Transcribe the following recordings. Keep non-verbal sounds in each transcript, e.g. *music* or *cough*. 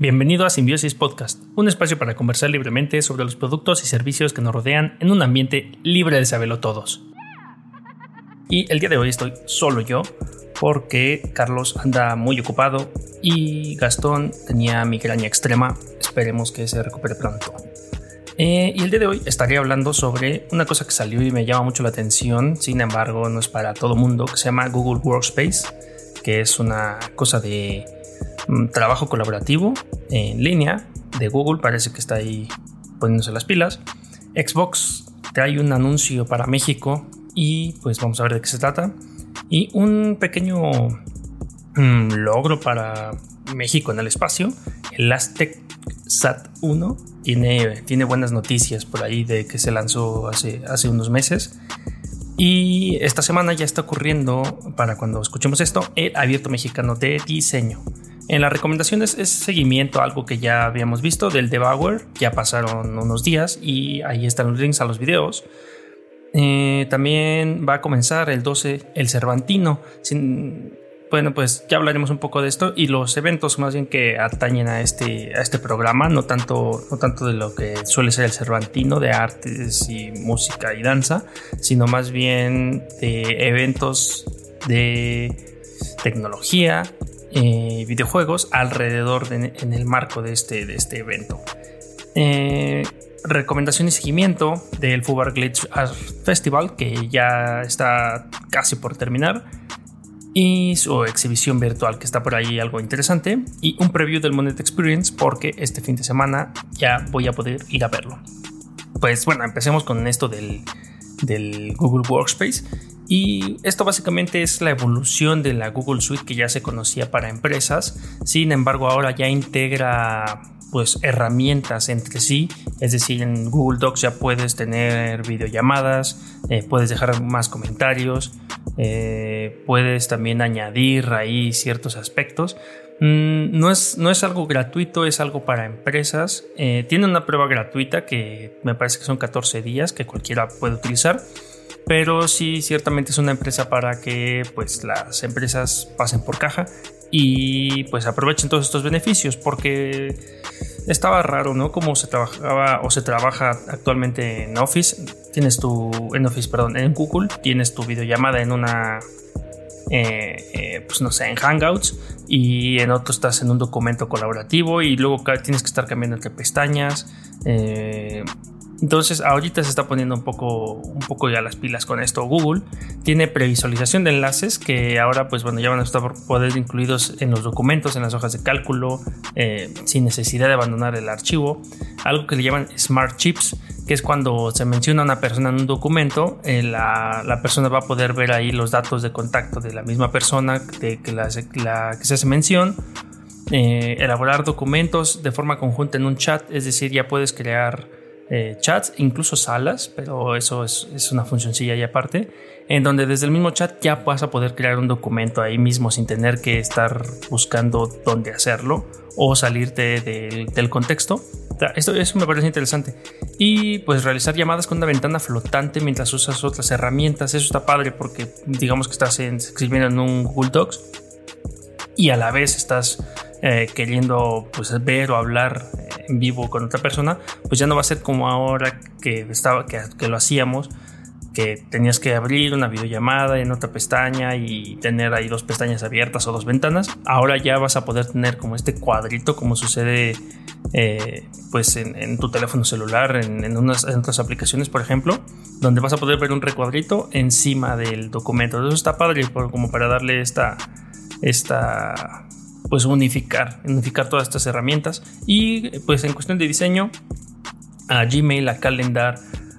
Bienvenido a Simbiosis Podcast, un espacio para conversar libremente sobre los productos y servicios que nos rodean en un ambiente libre de saberlo todos. Y el día de hoy estoy solo yo, porque Carlos anda muy ocupado y Gastón tenía migraña extrema. Esperemos que se recupere pronto. Eh, y el día de hoy estaré hablando sobre una cosa que salió y me llama mucho la atención, sin embargo no es para todo mundo, que se llama Google Workspace, que es una cosa de trabajo colaborativo en línea de Google, parece que está ahí poniéndose las pilas. Xbox trae un anuncio para México y pues vamos a ver de qué se trata. Y un pequeño mm, logro para México en el espacio, el Aztec Sat 1 tiene, tiene buenas noticias por ahí de que se lanzó hace, hace unos meses. Y esta semana ya está ocurriendo, para cuando escuchemos esto, el Abierto Mexicano de Diseño. En las recomendaciones es seguimiento a algo que ya habíamos visto del Devour, ya pasaron unos días y ahí están los links a los videos. Eh, también va a comenzar el 12 el Cervantino. bueno, pues ya hablaremos un poco de esto y los eventos más bien que atañen a este, a este programa, no tanto, no tanto de lo que suele ser el Cervantino de artes y música y danza, sino más bien de eventos de tecnología, eh, videojuegos alrededor en el marco de este, de este evento. Eh, recomendación y seguimiento del Fubar Glitch Art Festival, que ya está casi por terminar, y su exhibición virtual, que está por ahí algo interesante, y un preview del Monet Experience, porque este fin de semana ya voy a poder ir a verlo. Pues bueno, empecemos con esto del, del Google Workspace. Y esto básicamente es la evolución de la Google Suite que ya se conocía para empresas. Sin embargo, ahora ya integra pues herramientas entre sí, es decir, en Google Docs ya puedes tener videollamadas, eh, puedes dejar más comentarios, eh, puedes también añadir ahí ciertos aspectos. Mm, no, es, no es algo gratuito, es algo para empresas. Eh, tiene una prueba gratuita que me parece que son 14 días que cualquiera puede utilizar pero sí ciertamente es una empresa para que pues las empresas pasen por caja y pues aprovechen todos estos beneficios porque estaba raro, ¿no? Como se trabajaba o se trabaja actualmente en Office, tienes tu en Office, perdón, en Google tienes tu videollamada en una eh, eh, pues no sé, en Hangouts y en otro estás en un documento colaborativo y luego tienes que estar cambiando entre pestañas. Eh, entonces ahorita se está poniendo un poco, un poco ya las pilas con esto. Google tiene previsualización de enlaces que ahora pues bueno ya van a estar poder incluidos en los documentos, en las hojas de cálculo, eh, sin necesidad de abandonar el archivo. Algo que le llaman Smart Chips, que es cuando se menciona a una persona en un documento, eh, la, persona va a poder ver ahí los datos de contacto de la misma persona de que, la, que se hace mención. Eh, elaborar documentos de forma conjunta en un chat, es decir, ya puedes crear eh, chats, incluso salas, pero eso es, una funcioncilla y aparte, en donde desde el mismo chat ya vas a poder crear un documento ahí mismo sin tener que estar buscando dónde hacerlo o salirte del, contexto. Esto, eso me parece interesante. Y pues realizar llamadas con una ventana flotante mientras usas otras herramientas, eso está padre porque digamos que estás escribiendo en un Google Docs y a la vez estás eh, queriendo pues, ver o hablar vivo con otra persona, pues ya no va a ser como ahora que, estaba, que, lo hacíamos, que tenías que abrir una videollamada en otra pestaña y tener ahí dos pestañas abiertas o dos ventanas. Ahora ya vas a poder tener como este cuadrito, como sucede eh, pues en, tu teléfono celular, en, unas, otras aplicaciones, por ejemplo, donde vas a poder ver un recuadrito encima del documento. Eso está padre como para darle esta, esta pues unificar, unificar todas estas herramientas y pues en cuestión de diseño a Gmail, a Calendar,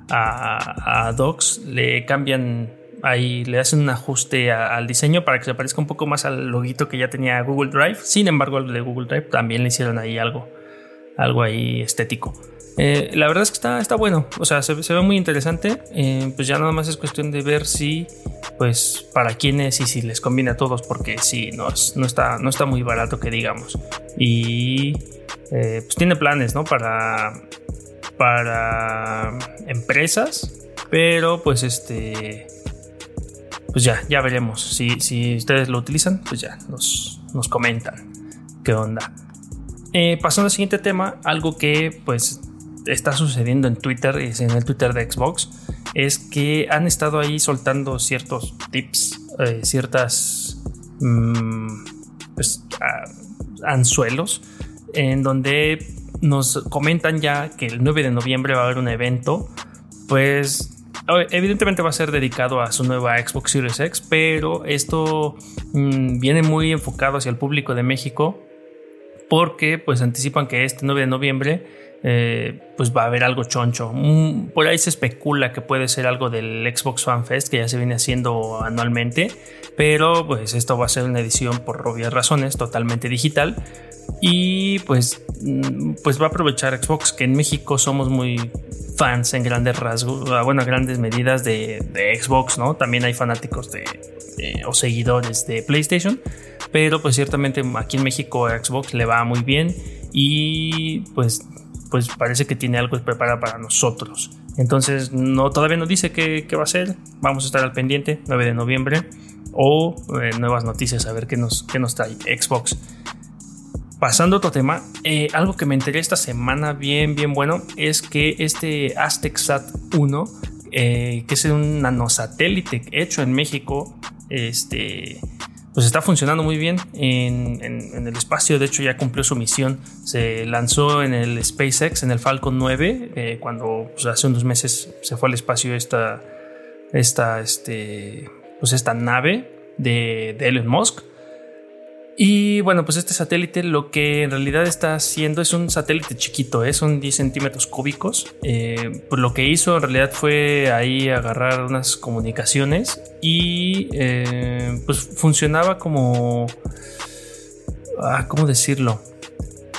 a, Docs le cambian ahí le hacen un ajuste al diseño para que se parezca un poco más al loguito que ya tenía Google Drive. Sin embargo, al de Google Drive también le hicieron ahí algo, algo ahí estético. Eh, la verdad es que está, está bueno, o sea, se, ve muy interesante. Eh, pues ya nada más es cuestión de ver si, pues, para quiénes y si les conviene a todos, porque sí, no, no, está, no está muy barato que digamos. Y eh, pues tiene planes, ¿no? Para, para empresas, pero pues este, pues ya, ya veremos. Si, si ustedes lo utilizan, pues ya nos, nos comentan qué onda. Eh, pasando al siguiente tema, algo que pues está sucediendo en Twitter, en el Twitter de Xbox, es que han estado ahí soltando ciertos tips, eh, ciertas mm, pues, anzuelos, en donde nos comentan ya que el 9 de noviembre va a haber un evento, pues evidentemente va a ser dedicado a su nueva Xbox Series X, pero esto mm, viene muy enfocado hacia el público de México porque pues anticipan que este 9 de noviembre eh, pues va a haber algo choncho. Mm, por ahí se especula que puede ser algo del Xbox Fan Fest que ya se viene haciendo anualmente, pero pues esto va a ser una edición por obvias razones totalmente digital y pues, mm, pues va a aprovechar Xbox que en México somos muy fans en grandes rasgos, bueno, grandes medidas de, Xbox, ¿no? También hay fanáticos de, o seguidores de PlayStation, pero pues ciertamente aquí en México Xbox le va muy bien y pues pues parece que tiene algo preparado para nosotros. Entonces, no, todavía no dice qué, va a ser. Vamos a estar al pendiente, 9 de noviembre. O eh, nuevas noticias, a ver qué nos, qué nos trae Xbox. Pasando a otro tema, eh, algo que me enteré esta semana bien, bien bueno, es que este Aztec Sat 1, eh, que es un nanosatélite hecho en México, este, pues está funcionando muy bien en, el espacio. De hecho, ya cumplió su misión. Se lanzó en el SpaceX, en el Falcon 9, eh, cuando pues, hace unos meses se fue al espacio esta, esta, este, pues esta nave de, de Elon Musk. Y bueno, pues este satélite lo que en realidad está haciendo es un satélite chiquito, ¿eh? son 10 centímetros cúbicos. Eh, pues lo que hizo en realidad fue ahí agarrar unas comunicaciones y eh, pues funcionaba como... Ah, ¿Cómo decirlo?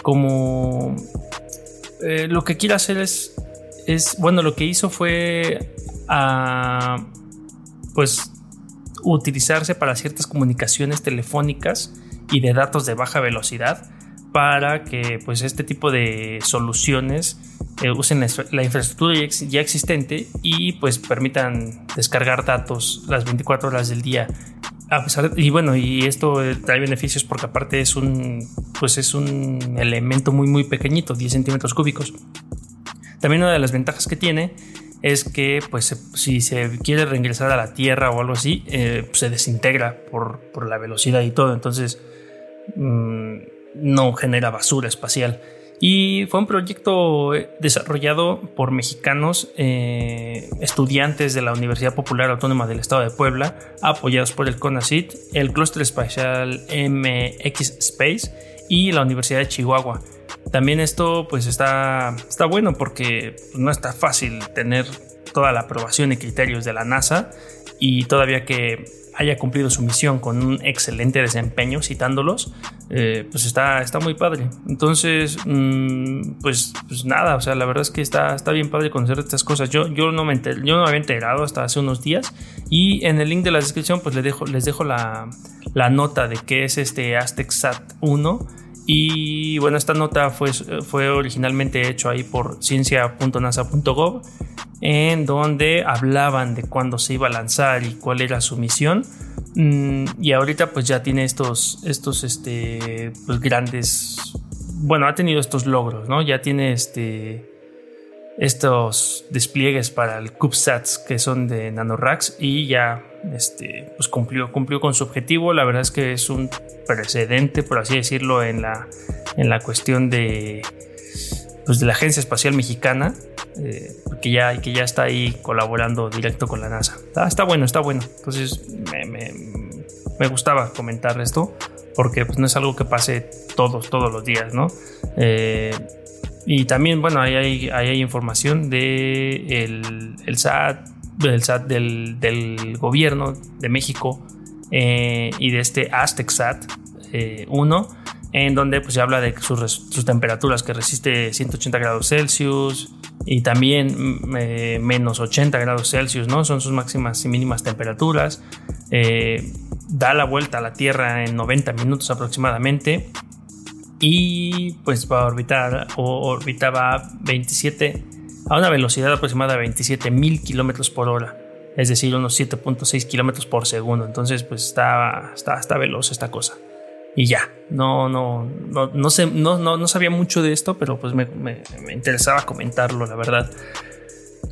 Como... lo que quiere hacer es, es... Bueno, lo que hizo fue... Ah, pues utilizarse para ciertas comunicaciones telefónicas y de datos de baja velocidad para que pues este tipo de soluciones eh, usen la, infraestructura ya existente y pues permitan descargar datos las 24 horas del día. Y bueno y esto eh, trae beneficios porque aparte es un pues es un elemento muy muy pequeñito 10 centímetros cúbicos. También una de las ventajas que tiene es que pues si se quiere reingresar a la tierra o algo así eh, se desintegra por, por la velocidad y todo. Entonces Mm, no genera basura espacial. Y fue un proyecto desarrollado por mexicanos, eh, estudiantes de la Universidad Popular Autónoma del Estado de Puebla, apoyados por el CONACIT, el Clúster Espacial MX Space y la Universidad de Chihuahua. También esto pues está, está bueno porque no está fácil tener toda la aprobación y criterios de la NASA y todavía que haya cumplido su misión con un excelente desempeño, citándolos, eh, pues está, está muy padre. Entonces, mm, pues, pues, nada, o sea, la verdad es que está, está bien padre conocer estas cosas. Yo, yo, no me yo no me había enterado hasta hace unos días y en el link de la descripción pues les dejo, les dejo la, la nota de qué es este Aztec Sat 1. Y bueno, esta nota fue, fue originalmente hecho ahí por ciencia.nasa.gov en donde hablaban de cuándo se iba a lanzar y cuál era su misión. Mm, y ahorita pues ya tiene estos, estos este, pues grandes, bueno, ha tenido estos logros, ¿no? Ya tiene este, estos despliegues para el CubeSats que son de NanoRacks y ya este, pues cumplió, cumplió con su objetivo. La verdad es que es un precedente, por así decirlo, en la, en la cuestión de, pues de la Agencia Espacial Mexicana eh, que, ya, que ya está ahí colaborando directo con la NASA. Está, bueno, está bueno. Entonces me, gustaba comentar esto porque pues, no es algo que pase todos, todos los días, ¿no? Eh, y también, bueno, ahí hay, hay información de el, SAT, del SAT del, gobierno de México eh, y de este Aztec SAT 1 en donde pues se habla de sus, sus, temperaturas que resiste 180 grados Celsius, y también mm, eh, menos 80 grados Celsius, ¿no? Son sus máximas y mínimas temperaturas. Eh, da la vuelta a la Tierra en 90 minutos aproximadamente y pues va a orbitar o orbitaba 27 a una velocidad aproximada de 27 mil kilómetros por hora, es decir, unos 7.6 kilómetros por segundo. Entonces, pues está, está, está veloz esta cosa. y ya. No, no, no, no, sé, no, no, sabía mucho de esto, pero pues me, me, interesaba comentarlo, la verdad.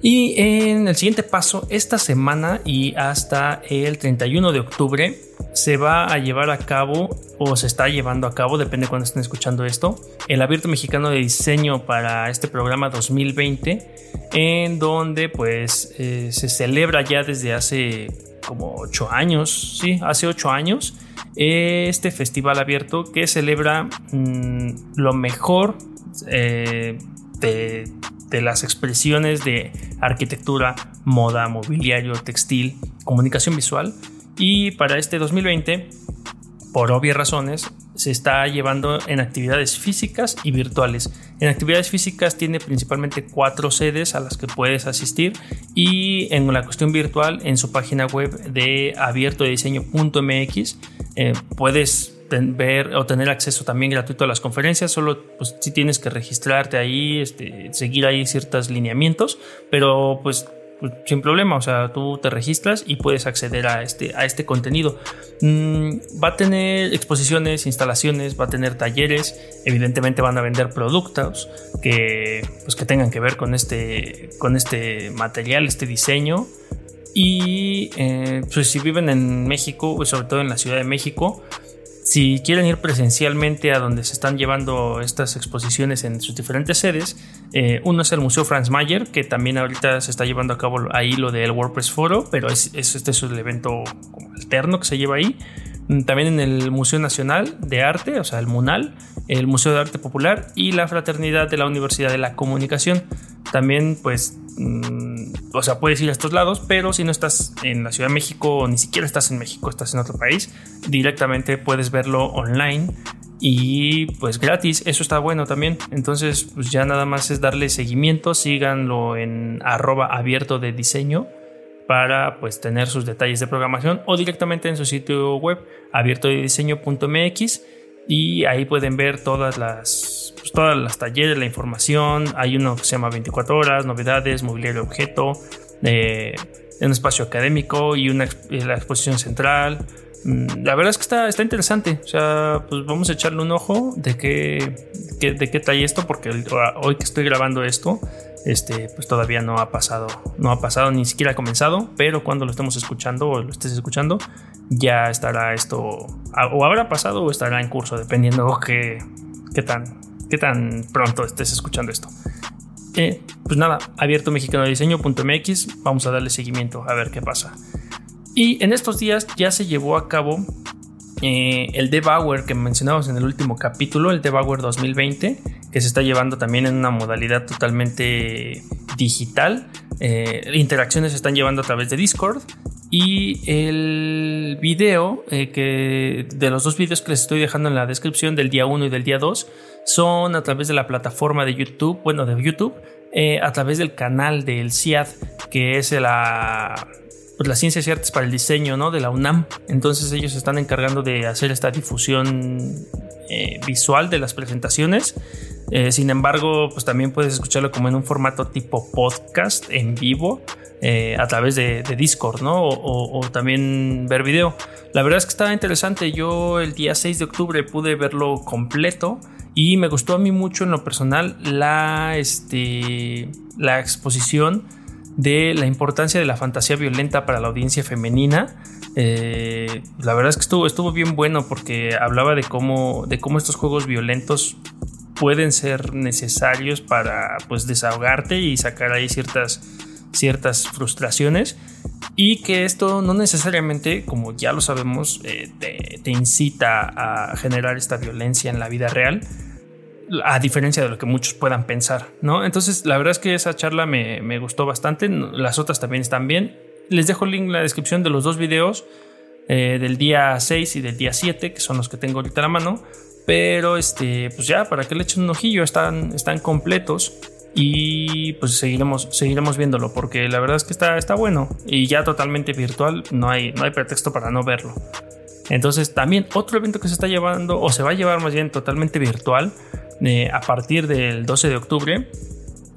Y en el siguiente paso, esta semana y hasta el 31 de octubre, se va a llevar a cabo o se está llevando a cabo, depende de cuando estén escuchando esto, el Abierto Mexicano de Diseño para este programa 2020, en donde pues eh, se celebra ya desde hace como 8 años, sí, hace 8 años este festival abierto que celebra mm, lo mejor eh, de, las expresiones de arquitectura, moda, mobiliario, textil, comunicación visual. Y para este 2020, por obvias razones, se está llevando en actividades físicas y virtuales. En actividades físicas tiene principalmente cuatro sedes a las que puedes asistir y en la cuestión virtual en su página web de abiertodiseño.mx eh, puedes ver o tener acceso también gratuito a las conferencias, solo pues si tienes que registrarte ahí, este, seguir ahí ciertos lineamientos, pero pues pues, sin problema, o sea, tú te registras y puedes acceder a este, a este contenido. Mm, va a tener exposiciones, instalaciones, va a tener talleres, evidentemente van a vender productos que, pues, que tengan que ver con este, con este material, este diseño. Y eh, pues si viven en México, sobre todo en la Ciudad de México, si quieren ir presencialmente a donde se están llevando estas exposiciones en sus diferentes sedes, eh, uno es el Museo Franz Mayer, que también ahorita se está llevando a cabo ahí lo del WordPress Foro, pero es, este es el evento alterno que se lleva ahí. Mm, también en el Museo Nacional de Arte, o sea, el MUNAL, el Museo de Arte Popular y la Fraternidad de la Universidad de la Comunicación. También, pues, mm, o sea, puedes ir a estos lados, pero si no estás en la Ciudad de México ni siquiera estás en México, estás en otro país, directamente puedes verlo online y pues gratis, eso está bueno también. Entonces, pues ya nada más es darle seguimiento, síganlo en arroba abierto de diseño para pues tener sus detalles de programación o directamente en su sitio web abierto de diseño.mx y ahí pueden ver todas las pues, todas las talleres, la información. Hay uno que se llama 24 horas, novedades, mobiliario objeto, eh, un espacio académico y una la exposición central. Mm, la verdad es que está, está interesante. O sea, pues vamos a echarle un ojo de qué, de qué trae esto, porque hoy que estoy grabando esto, este, pues todavía no ha pasado, no ha pasado, ni siquiera ha comenzado, pero cuando lo estemos escuchando o lo estés escuchando, ya estará esto, o habrá pasado o estará en curso, dependiendo qué, qué, tan, qué tan pronto estés escuchando esto. Eh, pues nada, abierto mexicano de diseño.mx, vamos a darle seguimiento a ver qué pasa. Y en estos días ya se llevó a cabo eh, el Debauer que mencionamos en el último capítulo, el Debauer 2020, que se está llevando también en una modalidad totalmente digital. Eh, interacciones se están llevando a través de Discord. Y el video eh, que de los dos videos que les estoy dejando en la descripción del día 1 y del día 2 son a través de la plataforma de YouTube, bueno, de YouTube, a través del canal del CIAD, que es la pues, las ciencias y artes para el diseño ¿no? de la UNAM. Entonces ellos están encargando de hacer esta difusión eh, visual de las presentaciones. Eh, sin embargo, pues también puedes escucharlo como en un formato tipo podcast en vivo eh, a través de, Discord, ¿no? O, también ver video. La verdad es que está interesante. Yo el día 6 de octubre pude verlo completo y me gustó a mí mucho en lo personal la, este, la exposición de la importancia de la fantasía violenta para la audiencia femenina. Eh, la verdad es que estuvo, estuvo bien bueno porque hablaba de cómo, de cómo estos juegos violentos pueden ser necesarios para pues desahogarte y sacar ahí ciertas, ciertas frustraciones y que esto no necesariamente, como ya lo sabemos, eh, te incita a generar esta violencia en la vida real, a diferencia de lo que muchos puedan pensar, ¿no? Entonces, la verdad es que esa charla me, gustó bastante, las otras también están bien. Les dejo el link en la descripción de los dos videos, eh, del día 6 y del día 7, que son los que tengo ahorita a la mano. Pero, este, pues ya, para que le echen un ojillo, están, están completos. Y pues seguiremos, seguiremos viéndolo, porque la verdad es que está, está bueno. Y ya totalmente virtual, no hay, no hay pretexto para no verlo. Entonces, también otro evento que se está llevando, o se va a llevar más bien totalmente virtual, eh, a partir del 12 de octubre.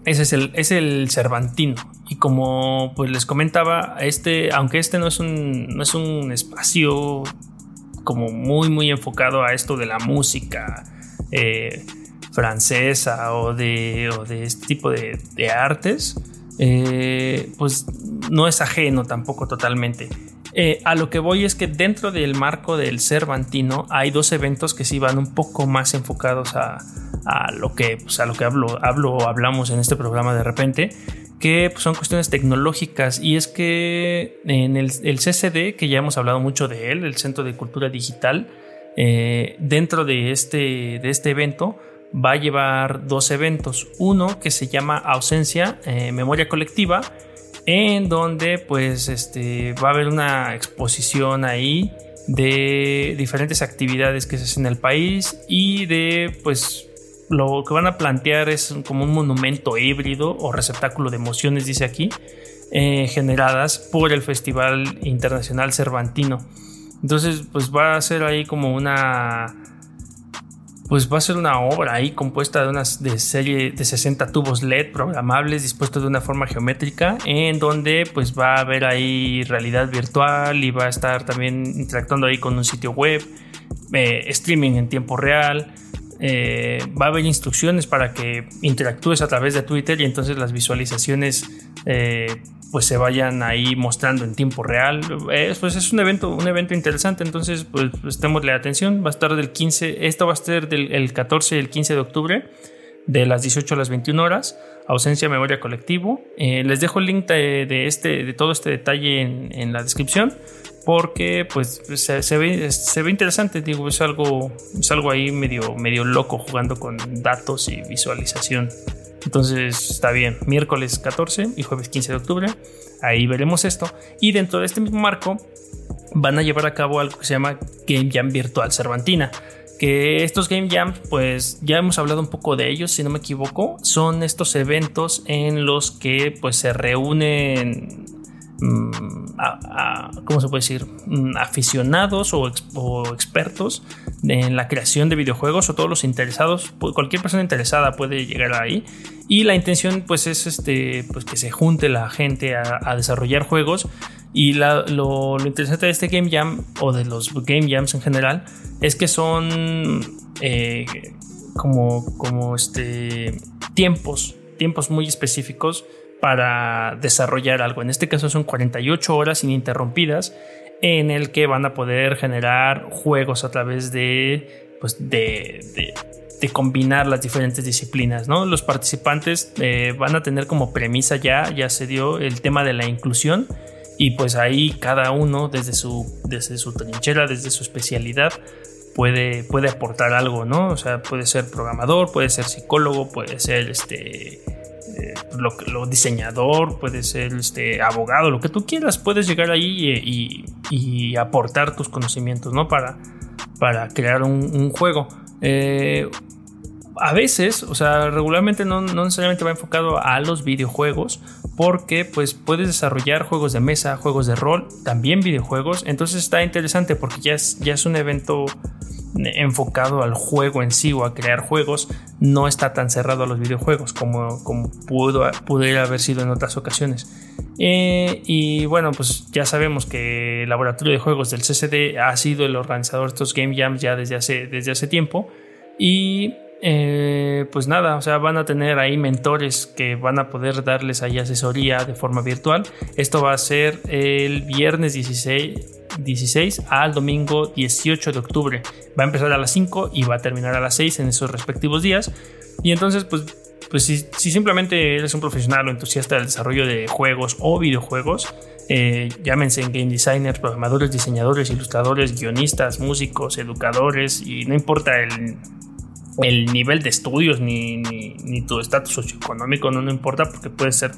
Ese es el, el Cervantino. Y como pues les comentaba, este, aunque este no es un, no es un espacio como muy, muy enfocado a esto de la música eh, francesa o de, de este tipo de, artes, eh, pues no es ajeno tampoco totalmente. Eh, a lo que voy es que dentro del marco del Cervantino hay dos eventos que sí van un poco más enfocados a, lo que, pues, a lo que hablo, hablo, hablamos en este programa de repente, que pues, son cuestiones tecnológicas. Y es que en el, CCD, que ya hemos hablado mucho de él, el Centro de Cultura Digital, eh, dentro de este, de este evento va a llevar dos eventos. Uno que se llama Ausencia, eh, Memoria Colectiva, en donde pues este, va a haber una exposición ahí de diferentes actividades que se hacen en el país y de pues lo que van a plantear es como un monumento híbrido o receptáculo de emociones, dice aquí, eh, generadas por el Festival Internacional Cervantino. Entonces, pues va a ser ahí como una pues va a ser una obra ahí compuesta de unas de serie de 60 tubos LED programables dispuestos de una forma geométrica en donde pues va a haber ahí realidad virtual y va a estar también interactuando ahí con un sitio web, eh, streaming en tiempo real, eh, va a haber instrucciones para que interactúes a través de Twitter y entonces las visualizaciones eh, pues se vayan ahí mostrando en tiempo real. pues es un evento, un evento interesante, entonces pues, pues la atención. Va a estar del 15, esto va a ser del 14 y el 15 de octubre, de las 18 a las 21 horas. Ausencia memoria colectivo. Eh, les dejo el link de, este, de todo este detalle en, la descripción porque pues se, ve, interesante, digo, es algo, es algo ahí medio, medio loco jugando con datos y visualización. Entonces está bien, miércoles 14 y jueves 15 de octubre, ahí veremos esto. Y dentro de este mismo marco van a llevar a cabo algo que se llama Game Jam Virtual Cervantina. Que estos Game Jams, pues ya hemos hablado un poco de ellos, si no me equivoco, son estos eventos en los que pues se reúnen Mm, ¿cómo se puede decir? Mm, aficionados o, expertos en la creación de videojuegos o todos los interesados, cualquier persona interesada puede llegar ahí. Y la intención pues es este, pues que se junte la gente a, desarrollar juegos. Y lo, interesante de este Game Jam o de los Game Jams en general es que son eh, como, como este, tiempos, tiempos muy específicos para desarrollar algo. En este caso son 48 horas ininterrumpidas en el que van a poder generar juegos a través de, pues de, combinar las diferentes disciplinas. ¿no? Los participantes eh, van a tener como premisa ya, ya se dio el tema de la inclusión y pues ahí cada uno desde su, desde su trinchera, desde su especialidad, puede, puede aportar algo, ¿no? O sea, puede ser programador, puede ser psicólogo, puede ser este eh, lo, diseñador, puede ser este, abogado, lo que tú quieras, puedes llegar ahí y, aportar tus conocimientos, ¿no? Para, para crear un, juego. Eh, a veces, o sea, regularmente no, necesariamente va enfocado a los videojuegos, porque pues puedes desarrollar juegos de mesa, juegos de rol, también videojuegos, entonces está interesante porque ya es, ya es un evento enfocado al juego en sí o a crear juegos, no está tan cerrado a los videojuegos como, como pudo, pudiera haber sido en otras ocasiones. Eh, y bueno, pues ya sabemos que el laboratorio de juegos del CCD ha sido el organizador de estos Game Jams ya desde hace, desde hace tiempo. Y eh, pues nada, o sea, van a tener ahí mentores que van a poder darles ahí asesoría de forma virtual. Esto va a ser el viernes 16 16 al domingo 18 de octubre. Va a empezar a las 5 y va a terminar a las 6 en esos respectivos días. Y entonces, pues, pues si, simplemente eres un profesional o entusiasta del desarrollo de juegos o videojuegos, eh, llámense game designers, programadores, diseñadores, ilustradores, guionistas, músicos, educadores, y no importa el, el nivel de estudios ni, ni, tu estatus socioeconómico, no, no importa porque puede ser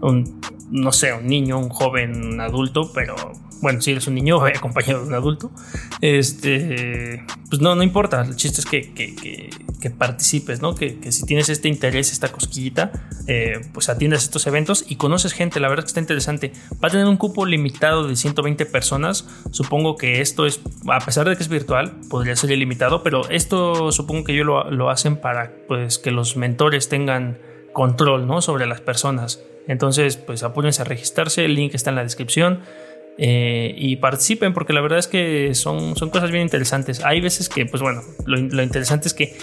un, no sé, un niño, un joven, un adulto, pero bueno, si eres un niño *laughs* acompañado de un adulto, este, pues no, no importa, el chiste es que, que, participes, ¿no? Que, si tienes este interés, esta cosquillita, eh, pues atiendas estos eventos y conoces gente, la verdad que está interesante. Va a tener un cupo limitado de 120 personas, supongo que esto es, a pesar de que es virtual, podría ser ilimitado, pero esto supongo que ellos lo, lo hacen para pues que los mentores tengan control, ¿no? Sobre las personas. Entonces, pues apúrense a registrarse, el link está en la descripción. Eh, y participen porque la verdad es que son, son cosas bien interesantes. Hay veces que, pues bueno, lo, interesante es que,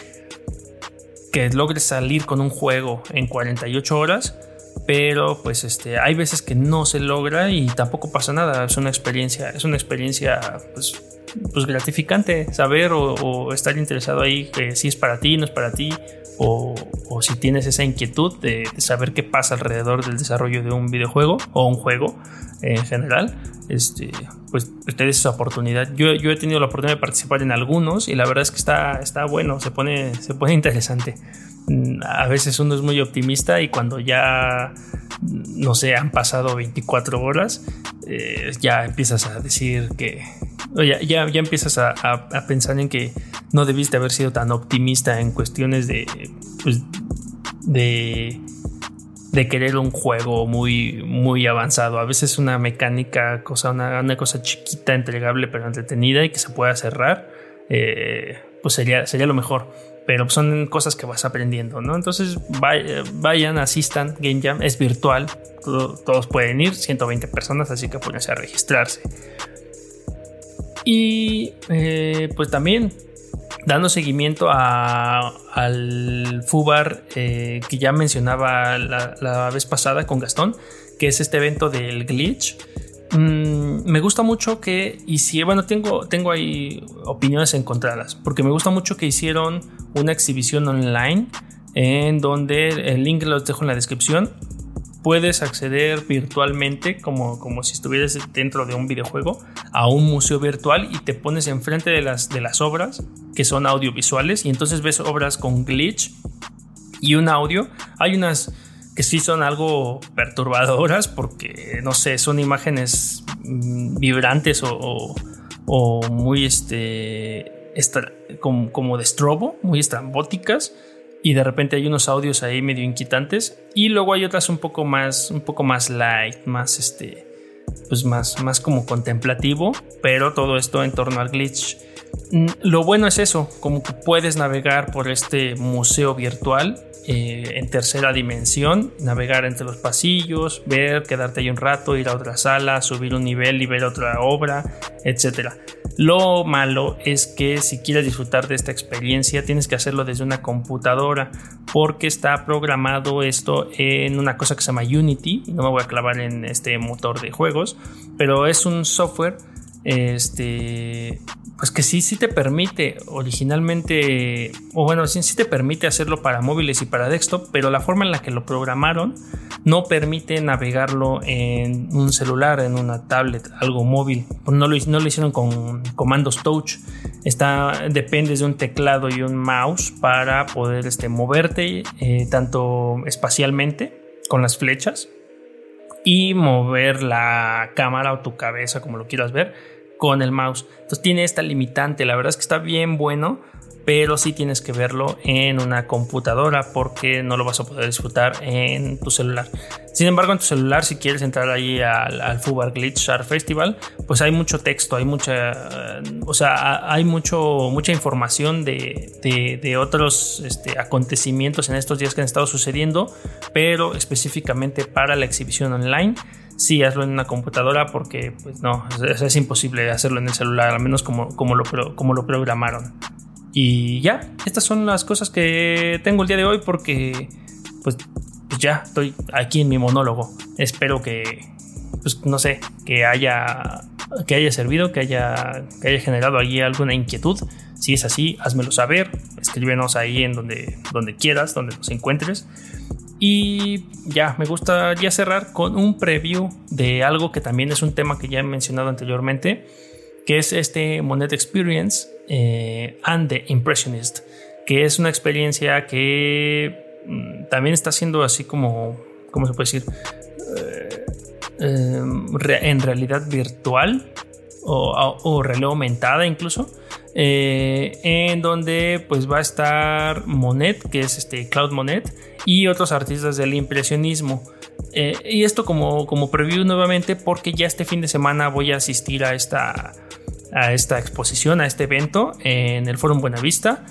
que logres salir con un juego en 48 horas pero pues este hay veces que no se logra y tampoco pasa nada. Es una experiencia es una experiencia pues, pues gratificante saber o, estar interesado ahí que si es para ti no es para ti o, si tienes esa inquietud de, saber qué pasa alrededor del desarrollo de un videojuego o un juego en general este pues tienes esa oportunidad. Yo, yo he tenido la oportunidad de participar en algunos y la verdad es que está, está bueno se pone, se pone interesante a veces uno es muy optimista y cuando ya, no sé, han pasado 24 horas, eh, ya empiezas a decir que, ya, ya, ya empiezas a, pensar en que no debiste haber sido tan optimista en cuestiones de, pues, de, de querer un juego muy, muy avanzado. A veces una mecánica, cosa, una, una cosa chiquita, entregable, pero entretenida y que se pueda cerrar, eh, pues sería, sería lo mejor pero son cosas que vas aprendiendo, ¿no? Entonces vayan, asistan, Game Jam es virtual, todos pueden ir, 120 personas, así que pueden a registrarse. Y eh, pues también dando seguimiento al FUBAR eh, que ya mencionaba la, vez pasada con Gastón, que es este evento del glitch Mm, me gusta mucho que si bueno, tengo, tengo ahí opiniones encontradas, porque me gusta mucho que hicieron una exhibición online en donde el link lo dejo en la descripción. Puedes acceder virtualmente, como, como si estuvieras dentro de un videojuego, a un museo virtual y te pones enfrente de las, de las obras que son audiovisuales y entonces ves obras con glitch y un audio. Hay unas que sí son algo perturbadoras porque, no sé, son imágenes mm, vibrantes o, muy, este, como, como, de strobo, muy estrambóticas. Y de repente hay unos audios ahí medio inquietantes. Y luego hay otras un poco más, un poco más light, más este, pues más, más como contemplativo. Pero todo esto en torno al glitch. Mm, lo bueno es eso, como que puedes navegar por este museo virtual eh, en tercera dimensión, navegar entre los pasillos, ver, quedarte ahí un rato, ir a otra sala, subir un nivel y ver otra obra, etc. Lo malo es que si quieres disfrutar de esta experiencia tienes que hacerlo desde una computadora porque está programado esto en una cosa que se llama Unity, no me voy a clavar en este motor de juegos, pero es un software este pues que sí, sí te permite originalmente, o bueno, sí, sí te permite hacerlo para móviles y para desktop, pero la forma en la que lo programaron no permite navegarlo en un celular, en una tablet, algo móvil. No lo, hicieron con comandos touch. Está, dependes de un teclado y un mouse para poder este, moverte eh, tanto espacialmente con las flechas y mover la cámara o tu cabeza como lo quieras ver con el mouse. Entonces tiene esta limitante, la verdad es que está bien bueno, pero sí tienes que verlo en una computadora porque no lo vas a poder disfrutar en tu celular. Sin embargo, en tu celular, si quieres entrar ahí al, al Fubar Glitch Art Festival, pues hay mucho texto, hay mucha, o sea, hay mucho, mucha información de, de, otros este, acontecimientos en estos días que han estado sucediendo, pero específicamente para la exhibición online sí hazlo en una computadora porque pues no, es, imposible hacerlo en el celular, al menos como, como, lo, como lo programaron. Y ya, estas son las cosas que tengo el día de hoy porque pues, pues ya estoy aquí en mi monólogo. Espero que, pues no sé, que haya, que haya servido, que haya, que haya generado allí alguna inquietud. Si es así, házmelo saber, escríbenos ahí en donde, donde quieras, donde nos encuentres. Y ya, me gusta ya cerrar con un preview de algo que también es un tema que ya he mencionado anteriormente, que es este Monet Experience eh, and the Impressionist, que es una experiencia que mm, también está siendo así como, ¿cómo se puede decir? Eh, em, en realidad virtual o, o realidad aumentada incluso. Eh, en donde pues va a estar Monet, que es este Claude Monet, y otros artistas del impresionismo. Eh, y esto como, como preview nuevamente porque ya este fin de semana voy a asistir a esta, a esta exposición, a este evento en el Foro Buenavista.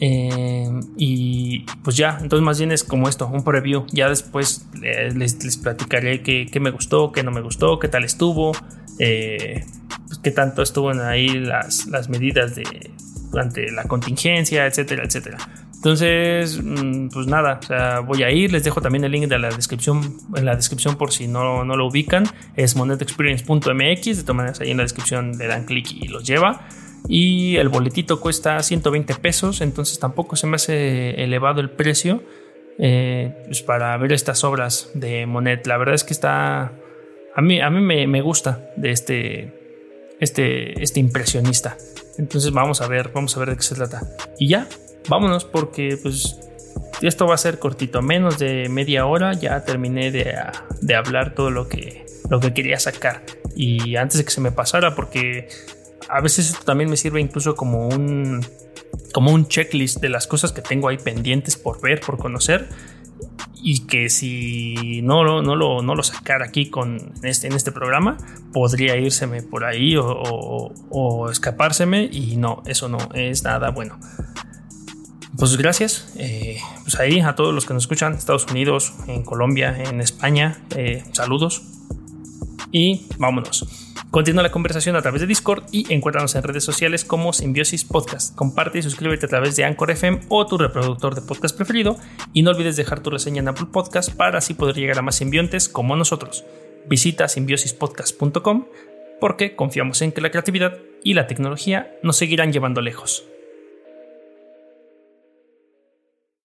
Eh, y pues ya, entonces más bien es como esto, un preview. Ya después les, les platicaré qué, qué, me gustó, qué no me gustó, qué tal estuvo, qué tanto estuvo ahí las, las medidas de, durante la contingencia, etcétera, etcétera. Entonces, mm, pues nada, o sea, voy a ir, les dejo también el link de la descripción, en la descripción por si no, no lo ubican, es monetexperience.mx, de todas maneras ahí en la descripción le dan clic y los lleva. Y el boletito cuesta 120 pesos, entonces tampoco se me hace elevado el precio eh, pues para ver estas obras de Monet. La verdad es que está, a mí, a mí me, me gusta de este, este, este impresionista. Entonces vamos a ver, vamos a ver de qué se trata. Y ya, vámonos porque pues esto va a ser cortito, menos de media hora ya terminé de, de, hablar todo lo que, lo que quería sacar. Y antes de que se me pasara, porque a veces esto también me sirve incluso como un, como un checklist de las cosas que tengo ahí pendientes por ver, por conocer. Y que si no, no, no, lo, no lo sacara aquí con este, en este programa, podría írseme por ahí o, o, o escapárseme. Y no, eso no es nada bueno. Pues gracias. Eh, pues ahí a todos los que nos escuchan, Estados Unidos, en Colombia, en España, eh, saludos. Y vámonos. Continúa la conversación a través de Discord y encuéntranos en redes sociales como Simbiosis Podcast. Comparte y suscríbete a través de Anchor FM o tu reproductor de podcast preferido. Y no olvides dejar tu reseña en Apple Podcast para así poder llegar a más simbiontes como nosotros. Visita simbiosispodcast.com porque confiamos en que la creatividad y la tecnología nos seguirán llevando lejos.